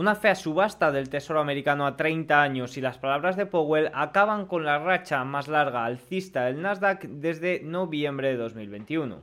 Una fea subasta del Tesoro americano a 30 años y las palabras de Powell acaban con la racha más larga alcista del Nasdaq desde noviembre de 2021.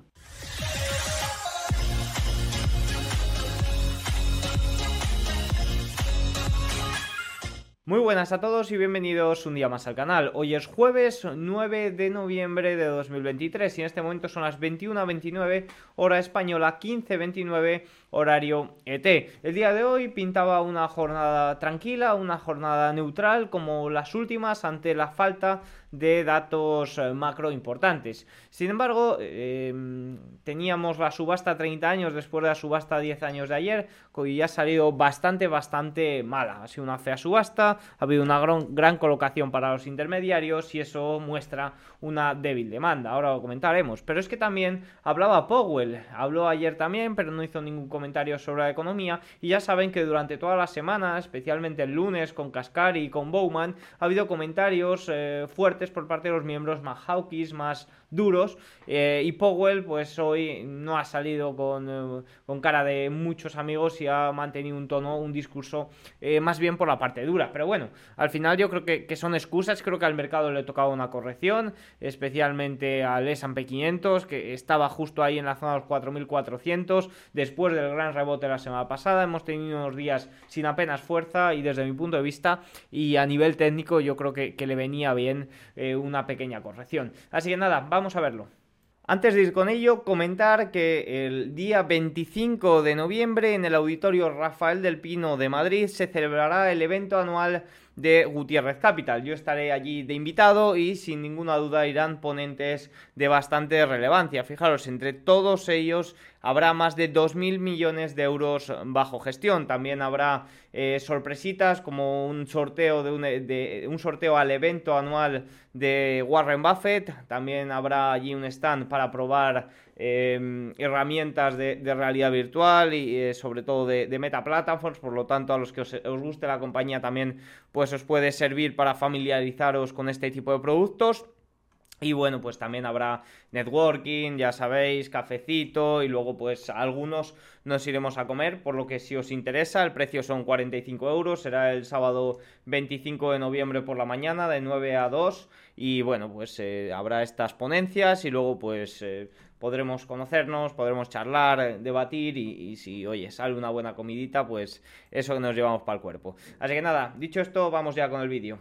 Muy buenas a todos y bienvenidos un día más al canal. Hoy es jueves 9 de noviembre de 2023 y en este momento son las 21.29 hora española, 15.29 horario ET. El día de hoy pintaba una jornada tranquila, una jornada neutral como las últimas ante la falta de datos eh, macro importantes. Sin embargo, em, teníamos la subasta 30 años después de la subasta 10 años de ayer, ya ha salido bastante, bastante mala. Ha sido una fea subasta, ha habido una gran, gran colocación para los intermediarios y eso muestra una débil demanda. Ahora lo comentaremos. Pero es que también hablaba Powell, habló ayer también, pero no hizo ningún comentario sobre la economía y ya saben que durante toda la semana, especialmente el lunes con Cascari y con Bowman, ha habido comentarios eh, fuertes por parte de los miembros más hawkish, más duros. Eh, y Powell, pues hoy no ha salido con, eh, con, cara de muchos amigos y ha mantenido un tono, un discurso eh, más bien por la parte dura. Pero bueno, al final yo creo que, que, son excusas. Creo que al mercado le tocaba una corrección, especialmente al S&P 500, que estaba justo ahí en la zona de los 4.400. Después del gran rebote la semana pasada, hemos tenido unos días sin apenas fuerza y desde mi punto de vista y a nivel técnico yo creo que, que le venía bien una pequeña corrección. Así que nada, vamos a verlo. Antes de ir con ello, comentar que el día 25 de noviembre en el Auditorio Rafael del Pino de Madrid se celebrará el evento anual de Gutiérrez Capital. Yo estaré allí de invitado y sin ninguna duda irán ponentes de bastante relevancia. Fijaros, entre todos ellos habrá más de 2.000 millones de euros bajo gestión. También habrá eh, sorpresitas como un sorteo, de un, de un sorteo al evento anual de Warren Buffett. También habrá allí un stand para probar Em, herramientas de, realidad virtual y eh, sobre todo de, Meta Platforms, por lo tanto a los que os, guste la compañía también pues os puede servir para familiarizaros con este tipo de productos. Y bueno, pues también habrá networking, ya sabéis, cafecito y luego pues algunos nos iremos a comer, por lo que si os interesa, el precio son 45 euros, será el sábado 25 de noviembre por la mañana de 9 a 2 y bueno, pues eh, habrá estas ponencias y luego pues eh, podremos conocernos, podremos charlar, eh, debatir y, si, oye, sale una buena comidita, pues eso nos llevamos para el cuerpo. Así que nada, dicho esto, vamos ya con el vídeo.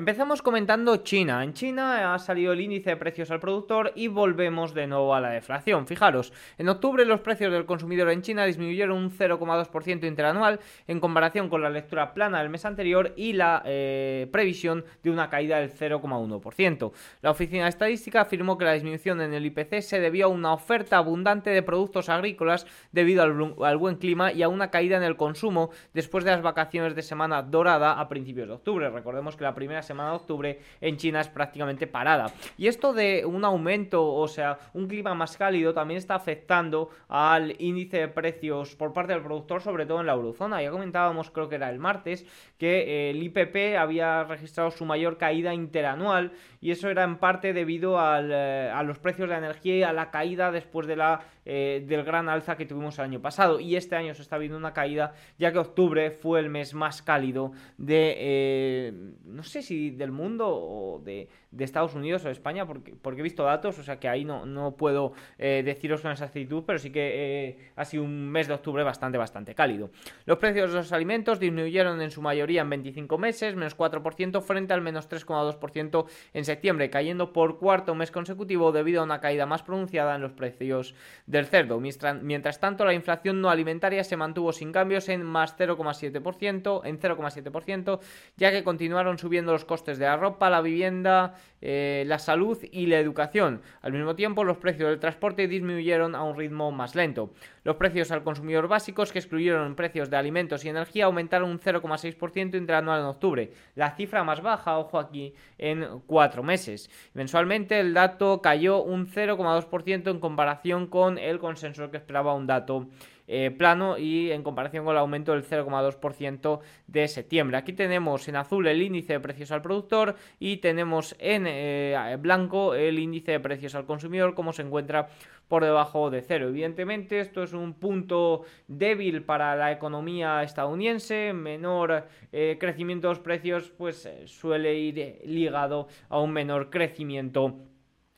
Empezamos comentando China. En China ha salido el índice de precios al productor y volvemos de nuevo a la deflación. Fijaros, en octubre los precios del consumidor en China disminuyeron un 0,2% interanual en comparación con la lectura plana del mes anterior y la eh, previsión de una caída del 0,1%. La Oficina de Estadística afirmó que la disminución en el IPC se debió a una oferta abundante de productos agrícolas debido al, al buen clima y a una caída en el consumo después de las vacaciones de semana dorada a principios de octubre. Recordemos que la primera semana de octubre en China es prácticamente parada. Y esto de un aumento, o sea, un clima más cálido también está afectando al índice de precios por parte del productor, sobre todo en la eurozona. Ya comentábamos, creo que era el martes, que el IPP había registrado su mayor caída interanual y eso era en parte debido eh, a los precios de la energía y a la caída después de la, eh, del gran alza que tuvimos el año pasado. Y este año se está viendo una caída, ya que octubre fue el mes más cálido de, eh, no sé si del mundo o de, Estados Unidos o de España, porque, porque he visto datos, o sea que ahí no, no puedo eh, deciros con exactitud, pero sí que eh, ha sido un mes de octubre bastante, bastante cálido. Los precios de los alimentos disminuyeron en su mayoría en 25 meses, menos 4% frente al menos 3,2% en septiembre, cayendo por cuarto mes consecutivo debido a una caída más pronunciada en los precios del cerdo. Mientras tanto, la inflación no alimentaria se mantuvo sin cambios en más 0,7%, en 0,7%, ya que continuaron subiendo los costes de la ropa, la vivienda, eh, la salud y la educación. Al mismo tiempo, los precios del transporte disminuyeron a un ritmo más lento. Los precios al consumidor básicos, que excluyeron precios de alimentos y energía, aumentaron un 0,6% interanual en octubre, la cifra más baja, ojo aquí, en cuatro meses. Mensualmente el dato cayó un 0,2% en comparación con el consenso que esperaba un dato eh, plano y en comparación con el aumento del 0,2% de septiembre. Aquí tenemos en azul el índice de precios al productor y tenemos en eh, blanco el índice de precios al consumidor, como se encuentra por debajo de cero. Evidentemente esto es un punto débil para la economía estadounidense, menor eh, crecimiento de los precios pues suele ir ligado a un menor crecimiento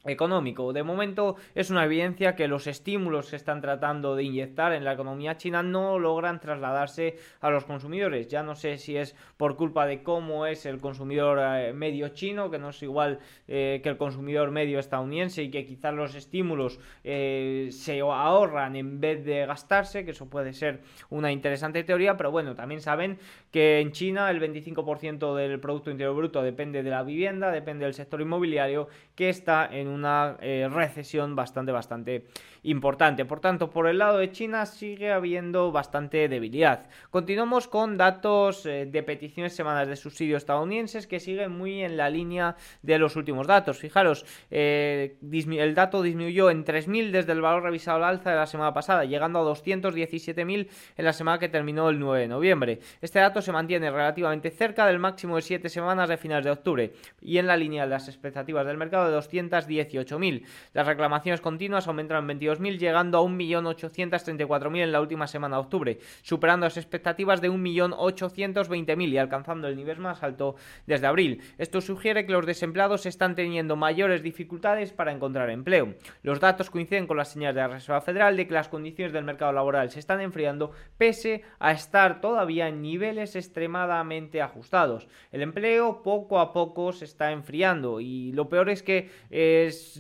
económico. De momento es una evidencia que los estímulos que están tratando de inyectar en la economía china no logran trasladarse a los consumidores. Ya no sé si es por culpa de cómo es el consumidor eh, medio chino, que no es igual eh, que el consumidor medio estadounidense y que quizás los estímulos eh, se ahorran en vez de gastarse, que eso puede ser una interesante teoría, pero bueno, también saben que en China el 25% del Producto Interior Bruto depende de la vivienda, depende del sector inmobiliario, que está en una eh, recesión bastante, bastante importante. Por tanto, por el lado de China sigue habiendo bastante debilidad. Continuamos con datos eh, de peticiones semanas de subsidios estadounidenses que siguen muy en la línea de los últimos datos. Fijaros, eh, el dato disminuyó en 3.000 desde el valor revisado al alza de la semana pasada, llegando a 217.000 en la semana que terminó el 9 de noviembre. Este dato se mantiene relativamente cerca del máximo de 7 semanas de finales de octubre y en la línea de las expectativas del mercado de 218.000. Las reclamaciones continuas aumentaron en 22 llegando a 1.834.000 en la última semana de octubre, superando las expectativas de 1.820.000 y alcanzando el nivel más alto desde abril. Esto sugiere que los desempleados están teniendo mayores dificultades para encontrar empleo. Los datos coinciden con las señales de la Reserva Federal de que las condiciones del mercado laboral se están enfriando pese a estar todavía en niveles extremadamente ajustados. El empleo poco a poco se está enfriando y lo peor es que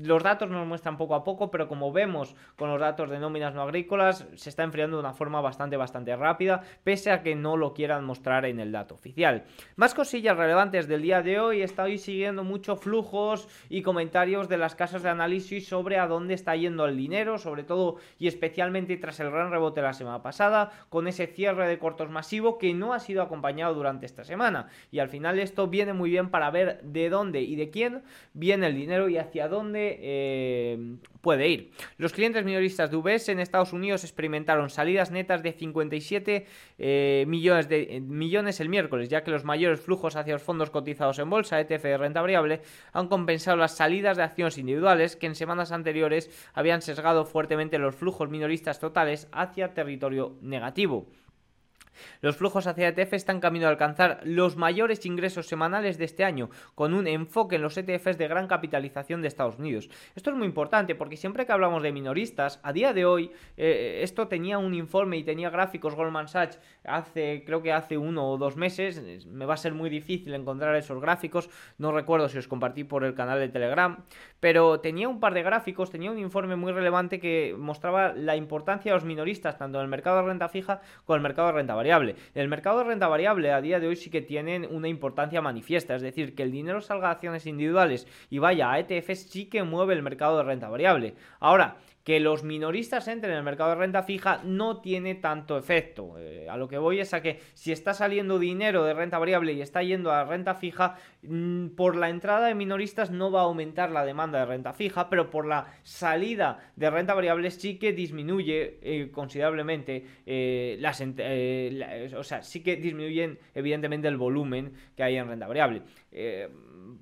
los datos nos muestran poco a poco, pero como vemos con los datos de nóminas no agrícolas se está enfriando de una forma bastante bastante rápida, pese a que no lo quieran mostrar en el dato oficial. Más cosillas relevantes del día de hoy, estoy siguiendo muchos flujos y comentarios de las casas de análisis sobre a dónde está yendo el dinero, sobre todo y especialmente tras el gran rebote la semana pasada, con ese cierre de cortos masivo que no ha sido acompañado durante esta semana. Y al final esto viene muy bien para ver de dónde y de quién viene el dinero y hacia dónde eh, puede ir. Los clientes minoristas de UBS en Estados Unidos experimentaron salidas netas de 57 eh, millones, de, eh, millones el miércoles, ya que los mayores flujos hacia los fondos cotizados en bolsa, ETF de renta variable, han compensado las salidas de acciones individuales que en semanas anteriores habían sesgado fuertemente los flujos minoristas totales hacia territorio negativo. Los flujos hacia ETF están camino a alcanzar los mayores ingresos semanales de este año, con un enfoque en los ETFs de gran capitalización de Estados Unidos. Esto es muy importante porque siempre que hablamos de minoristas, a día de hoy, eh, esto tenía un informe y tenía gráficos Goldman Sachs hace, creo que hace uno o dos meses, me va a ser muy difícil encontrar esos gráficos, no recuerdo si os compartí por el canal de Telegram, pero tenía un par de gráficos, tenía un informe muy relevante que mostraba la importancia de los minoristas, tanto en el mercado de renta fija como en el mercado de renta variable. El mercado de renta variable a día de hoy sí que tienen una importancia manifiesta, es decir, que el dinero salga a acciones individuales y vaya a ETFs sí que mueve el mercado de renta variable. Ahora, que los minoristas entren en el mercado de renta fija no tiene tanto efecto. Eh, a lo que voy es a que si está saliendo dinero de renta variable y está yendo a renta fija, mm, por la entrada de minoristas no va a aumentar la demanda de renta fija, pero por la salida de renta variable sí que disminuye eh, considerablemente eh, las... o sea, sí que disminuyen evidentemente el volumen que hay en renta variable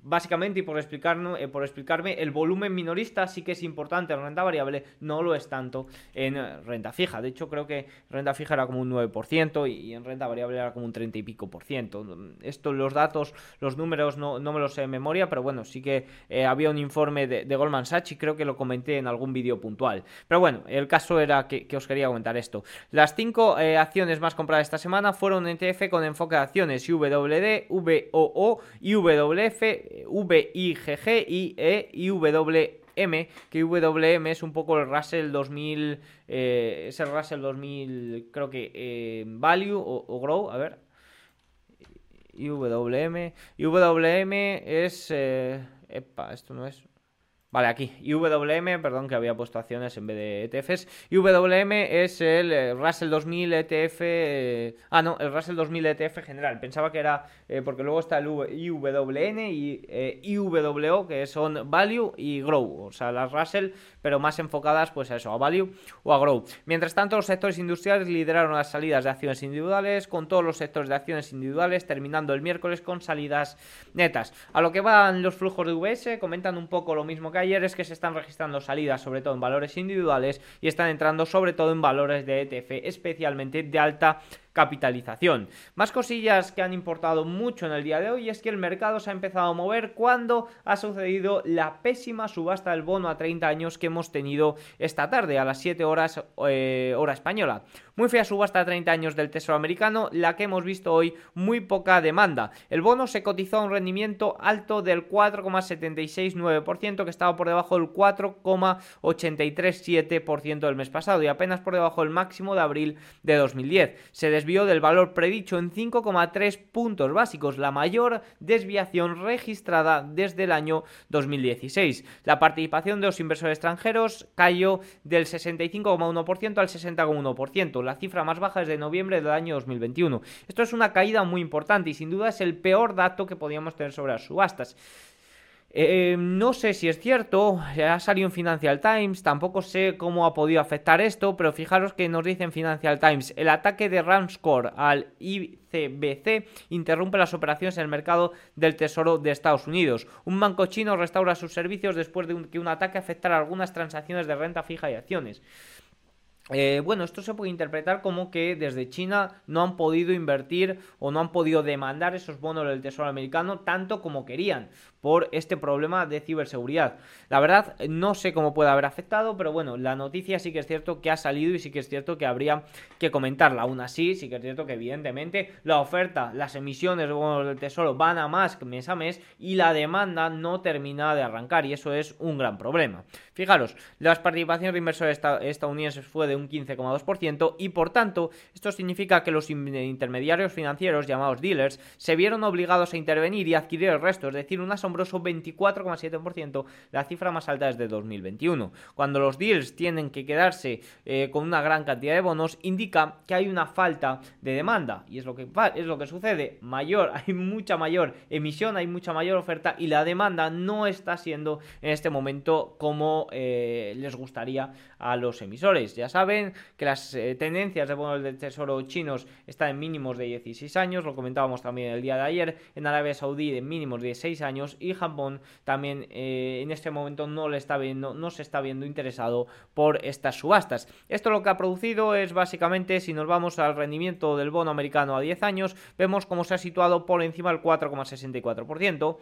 básicamente, y por, explicarnos, eh, por explicarme, el volumen minorista sí que es importante en renta variable, no lo es tanto en eh, renta fija. De hecho, creo que renta fija era como un 9% y, en renta variable era como un 30 y pico por ciento. Esto, los datos, los números no, me los sé de memoria, pero bueno, sí que eh, había un informe de, Goldman Sachs y creo que lo comenté en algún vídeo puntual. Pero bueno, el caso era que, os quería comentar esto. Las cinco acciones más compradas esta semana fueron ETF con enfoque de acciones IWD, VOO, IWF, VIGG y e IWM, que IWM es un poco el Russell 2000, eh, es el Russell 2000, creo que eh, Value o, Grow, a ver. IWM, IWM es, eh, epa, esto no es, Vale, aquí, IWM, perdón que había puesto acciones en vez de ETFs. IWM es el eh, Russell 2000 ETF. Eh, ah, no, el Russell 2000 ETF general. Pensaba que era. Eh, porque luego está el IWN y IWO, que son Value y Grow. O sea, las Russell, pero más enfocadas, pues a eso, a Value o a Grow. Mientras tanto, los sectores industriales lideraron las salidas de acciones individuales, con todos los sectores de acciones individuales terminando el miércoles con salidas netas. A lo que van los flujos de VS, comentan un poco lo mismo que ayer es que se están registrando salidas sobre todo en valores individuales y están entrando sobre todo en valores de ETF, especialmente de alta capitalización. Más cosillas que han importado mucho en el día de hoy es que el mercado se ha empezado a mover cuando ha sucedido la pésima subasta del bono a 30 años que hemos tenido esta tarde a las 7 horas eh, hora española. Muy fea subasta a 30 años del Tesoro americano, la que hemos visto hoy muy poca demanda. El bono se cotizó a un rendimiento alto del 4,769% que estaba por debajo del 4,837% del mes pasado y apenas por debajo del máximo de abril de 2010. Se desvió del valor predicho en 5,3 puntos básicos, la mayor desviación registrada desde el año 2016. La participación de los inversores extranjeros cayó del 65,1% al 60,1%, la cifra más baja desde noviembre del año 2021. Esto es una caída muy importante y sin duda es el peor dato que podíamos tener sobre las subastas. Eh, no sé si es cierto, ha salido en Financial Times, tampoco sé cómo ha podido afectar esto, pero fijaros que nos dice en Financial Times, el ataque de Ramscore al ICBC interrumpe las operaciones en el mercado del Tesoro de Estados Unidos. Un banco chino restaura sus servicios después de que un ataque afectara algunas transacciones de renta fija y acciones. Eh, bueno, esto se puede interpretar como que desde China no han podido invertir o no han podido demandar esos bonos del Tesoro americano tanto como querían por este problema de ciberseguridad. La verdad, no sé cómo puede haber afectado, pero bueno, la noticia sí que es cierto que ha salido y sí que es cierto que habría que comentarla. Aún así, sí que es cierto que evidentemente la oferta, las emisiones de bonos del Tesoro van a más mes a mes y la demanda no termina de arrancar y eso es un gran problema. Fijaros, las participaciones de inversores estadounidenses fue de 15,2% y por tanto esto significa que los intermediarios financieros llamados dealers se vieron obligados a intervenir y adquirir el resto, es decir, una 24,7%, la cifra más alta desde 2021. Cuando los deals tienen que quedarse eh, con una gran cantidad de bonos, indica que hay una falta de demanda. Y es lo que, es lo que sucede. Mayor, hay mucha mayor emisión, hay mucha mayor oferta y la demanda no está siendo en este momento como eh, les gustaría a los emisores. Ya saben que las eh, tendencias de bonos del tesoro chinos están en mínimos de 16 años, lo comentábamos también el día de ayer, en Arabia Saudí en mínimos de 6 años y Japón también eh, en este momento no le está viendo, no se está viendo interesado por estas subastas. Esto lo que ha producido es básicamente, si nos vamos al rendimiento del bono americano a 10 años, vemos cómo se ha situado por encima del 4,64%.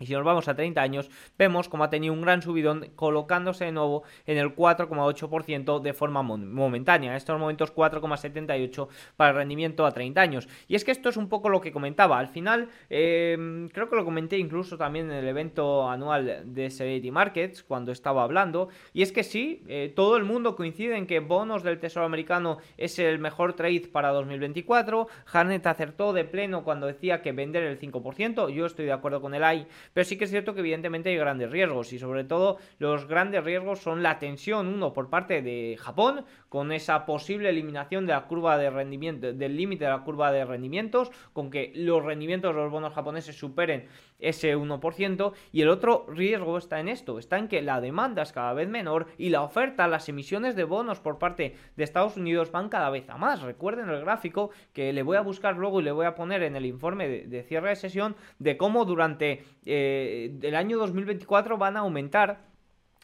Y si nos vamos a 30 años, vemos como ha tenido un gran subidón colocándose de nuevo en el 4,8% de forma momentánea. En estos momentos 4,78% para el rendimiento a 30 años. Y es que esto es un poco lo que comentaba. Al final, em, creo que lo comenté incluso también en el evento anual de Severity Markets cuando estaba hablando. Y es que sí, eh, todo el mundo coincide en que bonos del Tesoro americano es el mejor trade para 2024. Harnett acertó de pleno cuando decía que vender el 5%. Yo estoy de acuerdo con el AI pero sí que es cierto que evidentemente hay grandes riesgos y sobre todo los grandes riesgos son la tensión, uno por parte de Japón, con esa posible eliminación de la curva de rendimiento, del límite de la curva de rendimientos, con que los rendimientos de los bonos japoneses superen ese 1%, y el otro riesgo está en esto, está en que la demanda es cada vez menor y la oferta, las emisiones de bonos por parte de Estados Unidos van cada vez a más. Recuerden el gráfico que le voy a buscar luego y le voy a poner en el informe de, cierre de sesión de cómo durante eh, el año 2024 van a aumentar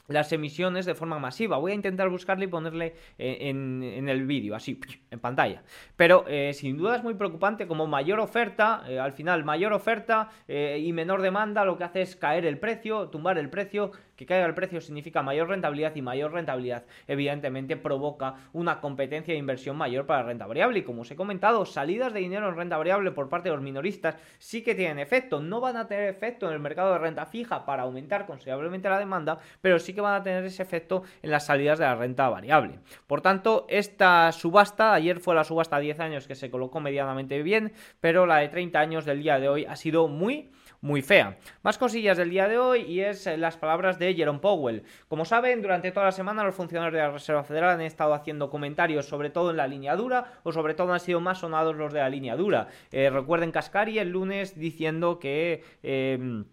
las emisiones de forma masiva. Voy a intentar buscarle y ponerle eh, en, el vídeo, así, en pantalla. Pero eh, sin duda es muy preocupante como mayor oferta, eh, al final mayor oferta y menor demanda lo que hace es caer el precio, tumbar el precio, que caiga el precio significa mayor rentabilidad y mayor rentabilidad evidentemente provoca una competencia de inversión mayor para renta variable. Y como os he comentado, salidas de dinero en renta variable por parte de los minoristas sí que tienen efecto. No van a tener efecto en el mercado de renta fija para aumentar considerablemente la demanda, pero sí que van a tener ese efecto en las salidas de la renta variable. Por tanto, esta subasta, ayer fue la subasta a 10 años que se colocó medianamente bien, pero la de 30 años del día de hoy ha sido muy muy fea. Más cosillas del día de hoy y es las palabras de Jerome Powell. Como saben, durante toda la semana los funcionarios de la Reserva Federal han estado haciendo comentarios sobre todo en la línea dura o sobre todo han sido más sonados los de la línea dura. Eh, recuerden Cascari el lunes diciendo que... Eh,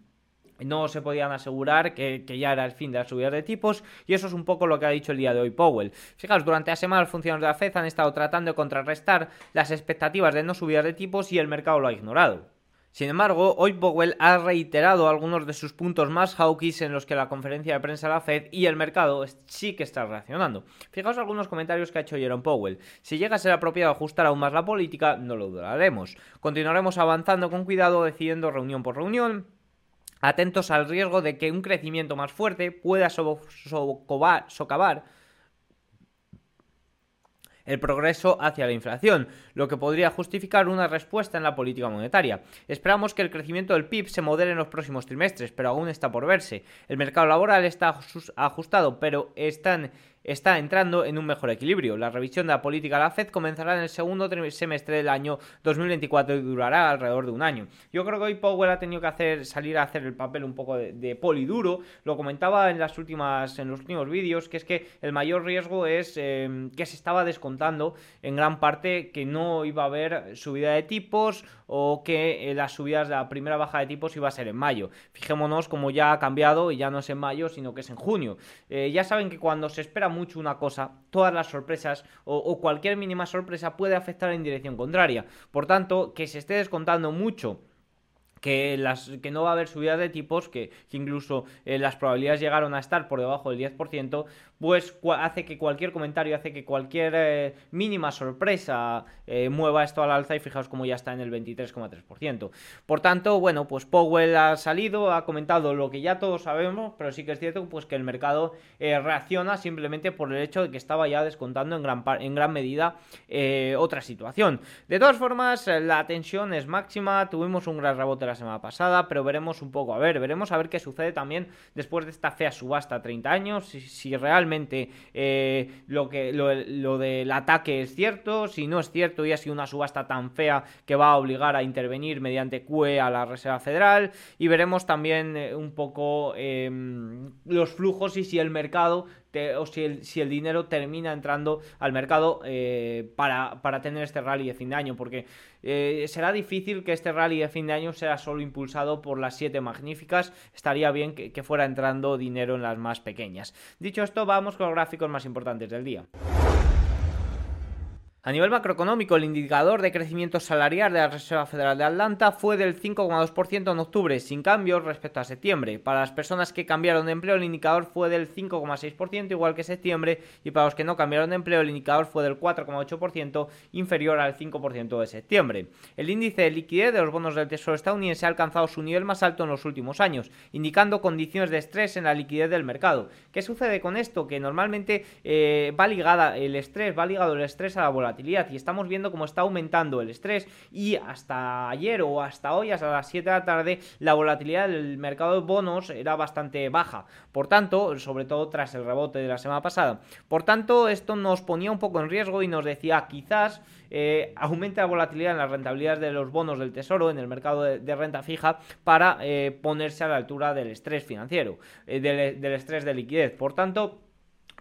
no se podían asegurar que, ya era el fin de la subida de tipos y eso es un poco lo que ha dicho el día de hoy Powell. Fijaos, durante la semana los funcionarios de la FED han estado tratando de contrarrestar las expectativas de no subida de tipos y el mercado lo ha ignorado. Sin embargo, hoy Powell ha reiterado algunos de sus puntos más hawkish en los que la conferencia de prensa de la Fed y el mercado sí que está reaccionando. Fijaos algunos comentarios que ha hecho Jerome Powell. Si llega a ser apropiado ajustar aún más la política, no lo dudaremos. Continuaremos avanzando con cuidado, decidiendo reunión por reunión, atentos al riesgo de que un crecimiento más fuerte pueda socavar el progreso hacia la inflación, lo que podría justificar una respuesta en la política monetaria. Esperamos que el crecimiento del PIB se modere en los próximos trimestres, pero aún está por verse. El mercado laboral está ajustado, pero están está entrando en un mejor equilibrio. La revisión de la política de la Fed comenzará en el segundo semestre del año 2024 y durará alrededor de un año. Yo creo que hoy Powell ha tenido que hacer salir a hacer el papel un poco de, poliduro. Lo comentaba en las últimas en los últimos vídeos que es que el mayor riesgo es eh, que se estaba descontando en gran parte que no iba a haber subida de tipos o que eh, las subidas de la primera baja de tipos iba a ser en mayo. Fijémonos como ya ha cambiado y ya no es en mayo, sino que es en junio. Eh, ya saben que cuando se espera mucho una cosa, todas las sorpresas o, cualquier mínima sorpresa puede afectar en dirección contraria. Por tanto, que se esté descontando mucho que, las, que no va a haber subidas de tipos, que, incluso eh, las probabilidades llegaron a estar por debajo del 10%, pues hace que cualquier comentario, hace que cualquier eh, mínima sorpresa eh, mueva esto al alza y fijaos como ya está en el 23,3%. Por tanto, bueno, pues Powell ha salido, ha comentado lo que ya todos sabemos, pero sí que es cierto pues, que el mercado reacciona simplemente por el hecho de que estaba ya descontando en gran, en gran medida otra situación. De todas formas, la tensión es máxima, tuvimos un gran rebote semana pasada, pero veremos un poco, a ver, veremos a ver qué sucede también después de esta fea subasta 30 años, si, realmente eh, lo, que, lo, del ataque es cierto, si no es cierto y ha sido una subasta tan fea que va a obligar a intervenir mediante QE a la Reserva Federal y veremos también eh, un poco em, los flujos y si el mercado o si el, dinero termina entrando al mercado eh, para, tener este rally de fin de año, porque eh, será difícil que este rally de fin de año sea solo impulsado por las siete magníficas, estaría bien que fuera entrando dinero en las más pequeñas. Dicho esto, vamos con los gráficos más importantes del día. A nivel macroeconómico, el indicador de crecimiento salarial de la Reserva Federal de Atlanta fue del 5,2% en octubre, sin cambios respecto a septiembre. Para las personas que cambiaron de empleo, el indicador fue del 5,6%, igual que septiembre, y para los que no cambiaron de empleo, el indicador fue del 4,8%, inferior al 5% de septiembre. El índice de liquidez de los bonos del Tesoro estadounidense ha alcanzado su nivel más alto en los últimos años, indicando condiciones de estrés en la liquidez del mercado. ¿Qué sucede con esto? Que normalmente eh, va ligada el estrés, va ligado el estrés a la volatilidad y estamos viendo cómo está aumentando el estrés y hasta ayer o hasta hoy, hasta las 7 de la tarde, la volatilidad del mercado de bonos era bastante baja. Por tanto, sobre todo tras el rebote de la semana pasada. Por tanto, esto nos ponía un poco en riesgo y nos decía quizás eh, aumente la volatilidad en las rentabilidades de los bonos del tesoro en el mercado de, renta fija para eh, ponerse a la altura del estrés financiero, eh, del estrés de liquidez. Por tanto,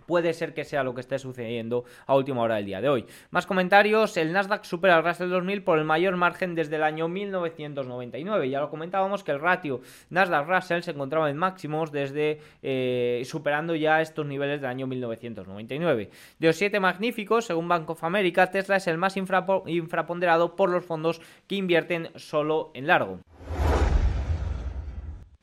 puede ser que sea lo que esté sucediendo a última hora del día de hoy. Más comentarios, el Nasdaq supera al Russell 2000 por el mayor margen desde el año 1999. Ya lo comentábamos que el ratio Nasdaq-Russell se encontraba en máximos desde eh, superando ya estos niveles del año 1999. De los siete magníficos, según Bank of America, Tesla es el más infraponderado por los fondos que invierten solo en largo.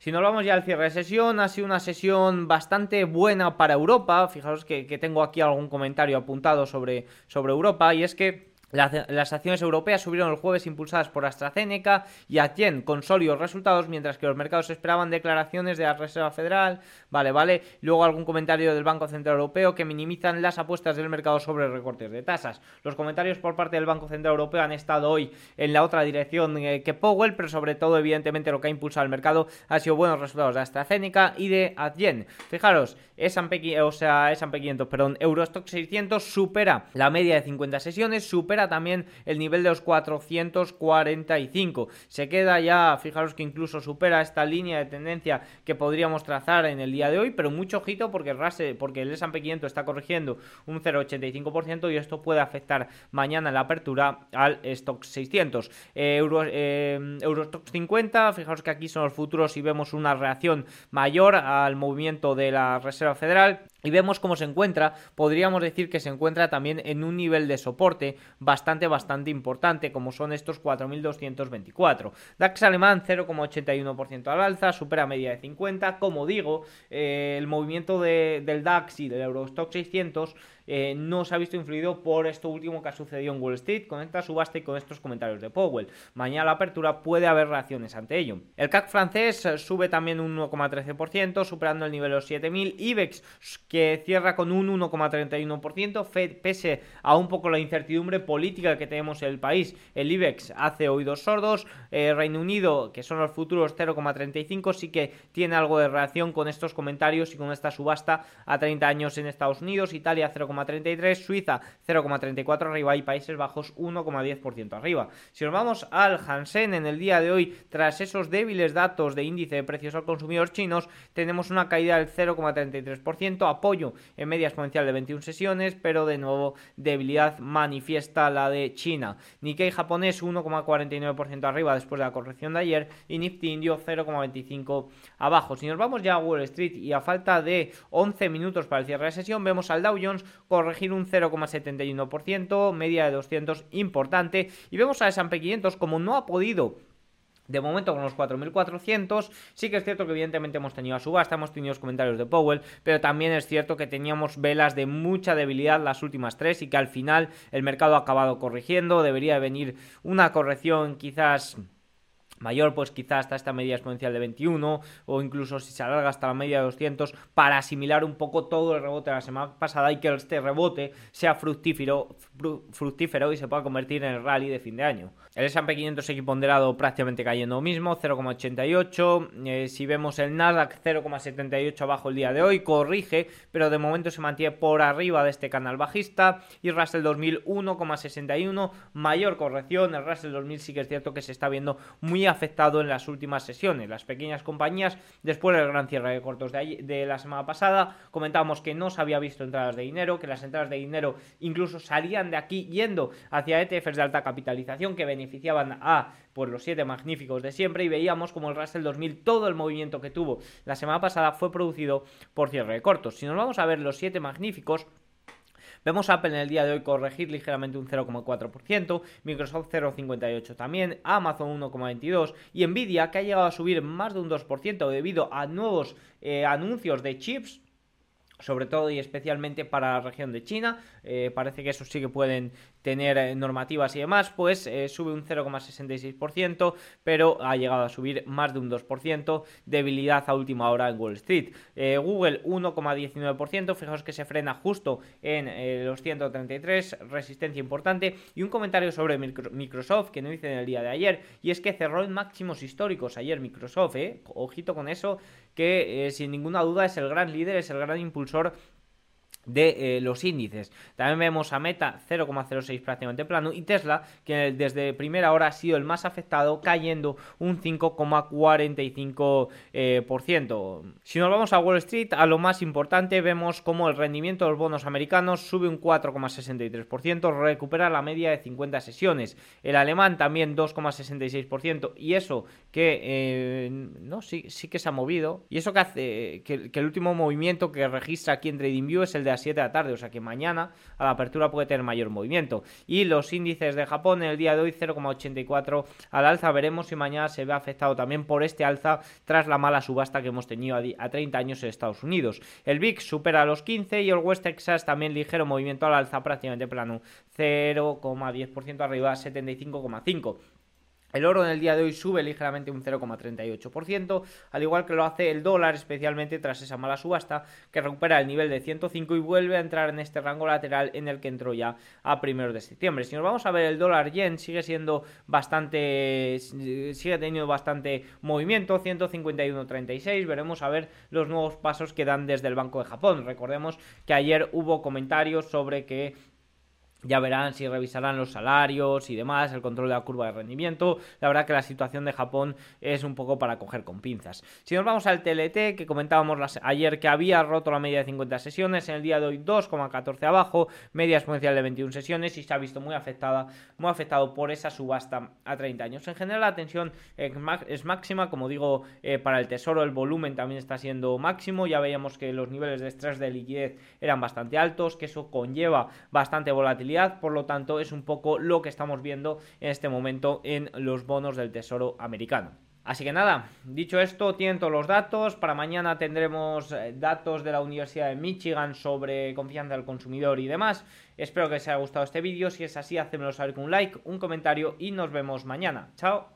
Si nos vamos ya al cierre de sesión, ha sido una sesión bastante buena para Europa. Fijaos que, que tengo aquí algún comentario apuntado sobre, sobre Europa y es que las, acciones europeas subieron el jueves impulsadas por AstraZeneca y Adyen con sólidos resultados, mientras que los mercados esperaban declaraciones de la Reserva Federal. Vale, vale. Luego algún comentario del Banco Central Europeo que minimizan las apuestas del mercado sobre recortes de tasas. Los comentarios por parte del Banco Central Europeo han estado hoy en la otra dirección eh, que Powell, pero sobre todo, evidentemente, lo que ha impulsado el mercado ha sido buenos resultados de AstraZeneca y de Adyen. Fijaros, S&P, o sea, S&P 500, perdón, Eurostock 600 supera la media de 50 sesiones, supera también el nivel de los 445. Se queda ya, fijaros que incluso supera esta línea de tendencia que podríamos trazar en el día de hoy, pero mucho ojito porque, porque el S&P 500 está corrigiendo un 0,85% y esto puede afectar mañana la apertura al Stock 600. Eh, Euro, eh, Eurostock 50, fijaros que aquí son los futuros y vemos una reacción mayor al movimiento de la Reserva Federal y vemos cómo se encuentra, podríamos decir que se encuentra también en un nivel de soporte bastante, bastante importante, como son estos 4.224. DAX alemán 0,81% al alza, supera media de 50. Como digo, eh, el movimiento del DAX y del Eurostock 600 eh, no se ha visto influido por esto último que ha sucedido en Wall Street con esta subasta y con estos comentarios de Powell. Mañana la apertura puede haber reacciones ante ello. El CAC francés sube también un 1,13%, superando el nivel de los 7.000. IBEX que cierra con un 1,31%, pese a un poco la incertidumbre política que tenemos en el país. El IBEX hace oídos sordos. Eh, Reino Unido, que son los futuros 0,35, sí que tiene algo de reacción con estos comentarios y con esta subasta a 30 años en Estados Unidos. Italia 0,35 0,33, Suiza 0,34 arriba y Países Bajos 1,10% arriba. Si nos vamos al Hansen en el día de hoy, tras esos débiles datos de índice de precios al consumidor chinos, tenemos una caída del 0,33%, apoyo en media exponencial de 21 sesiones, pero de nuevo debilidad manifiesta la de China. Nikkei japonés 1,49% arriba después de la corrección de ayer y Nifty indio 0,25 abajo. Si nos vamos ya a Wall Street y a falta de 11 minutos para el cierre de sesión, vemos al Dow Jones corregir un 0,71%, media de 200 importante. Y vemos a S&P 500 como no ha podido de momento con los 4.400, sí que es cierto que evidentemente hemos tenido a subasta, hemos tenido comentarios de Powell, pero también es cierto que teníamos velas de mucha debilidad las últimas tres y que al final el mercado ha acabado corrigiendo, debería venir una corrección quizás mayor, pues quizás hasta esta media exponencial de 21 o incluso si se alarga hasta la media de 200 para asimilar un poco todo el rebote de la semana pasada y que este rebote sea fructífero, fructífero y se pueda convertir en el rally de fin de año. El S&P 500 ponderado prácticamente cayendo mismo, 0,88. Eh, si vemos el Nasdaq 0,78 abajo el día de hoy, corrige, pero de momento se mantiene por arriba de este canal bajista. Y Russell 2000 1,61, mayor corrección. El Russell 2000 sí que es cierto que se está viendo muy afectado en las últimas sesiones. Las pequeñas compañías, después del gran cierre de cortos de, la semana pasada, comentábamos que no se había visto entradas de dinero, que las entradas de dinero incluso salían de aquí yendo hacia ETFs de alta capitalización que beneficiaban a por los siete magníficos de siempre y veíamos como el Russell 2000 todo el movimiento que tuvo la semana pasada fue producido por cierre de cortos. Si nos vamos a ver los siete magníficos Vemos a Apple en el día de hoy corregir ligeramente un 0,4%, Microsoft 0,58% también, Amazon 1,22% y Nvidia que ha llegado a subir más de un 2% debido a nuevos eh, anuncios de chips sobre todo y especialmente para la región de China. Eh, parece que eso sí que pueden tener eh, normativas y demás, pues eh, sube un 0,66%, pero ha llegado a subir más de un 2%, debilidad a última hora en Wall Street. Google 1,19%, fijaos que se frena justo en los 133, resistencia importante, y un comentario sobre Microsoft que no hice en el día de ayer, y es que cerró en máximos históricos ayer Microsoft, ojito con eso, que sin ninguna duda es el gran líder, es el gran impulsor de eh, los índices. También vemos a Meta 0,06 prácticamente plano y Tesla que desde primera hora ha sido el más afectado cayendo un 5,45%. Eh, si nos vamos a Wall Street, a lo más importante vemos como el rendimiento de los bonos americanos sube un 4,63%, recupera la media de 50 sesiones. El alemán también 2,66% y eso que eh, no sí, sí que se ha movido y eso que hace que, que el último movimiento que registra aquí en TradingView es el de a 7 de la tarde, o sea que mañana a la apertura puede tener mayor movimiento. Y los índices de Japón en el día de hoy 0,84 al alza, veremos si mañana se ve afectado también por este alza tras la mala subasta que hemos tenido a, 30 años en Estados Unidos. El VIX supera los 15 y el West Texas también ligero movimiento al alza prácticamente plano 0,10% arriba 75,5. El oro en el día de hoy sube ligeramente un 0,38%, al igual que lo hace el dólar, especialmente tras esa mala subasta, que recupera el nivel de 105 y vuelve a entrar en este rango lateral en el que entró ya a primeros de septiembre. Si nos vamos a ver el dólar yen, sigue siendo bastante, sigue teniendo bastante movimiento, 151.36. Veremos a ver los nuevos pasos que dan desde el Banco de Japón. Recordemos que ayer hubo comentarios sobre que ya verán si revisarán los salarios y demás, el control de la curva de rendimiento. La verdad que la situación de Japón es un poco para coger con pinzas. Si nos vamos al TLT, que comentábamos ayer que había roto la media de 50 sesiones, en el día de hoy 2,14 abajo, media exponencial de 21 sesiones y se ha visto muy afectada, muy afectado por esa subasta a 30 años. En general la tensión es máxima, como digo, eh, para el tesoro el volumen también está siendo máximo. Ya veíamos que los niveles de estrés de liquidez eran bastante altos, que eso conlleva bastante volatilidad por lo tanto es un poco lo que estamos viendo en este momento en los bonos del Tesoro americano. Así que nada, dicho esto, tienen todos los datos. Para mañana tendremos eh, datos de la Universidad de Michigan sobre confianza del consumidor y demás. Espero que os haya gustado este vídeo. Si es así, hacémoslo saber con un like, un comentario y nos vemos mañana. Chao.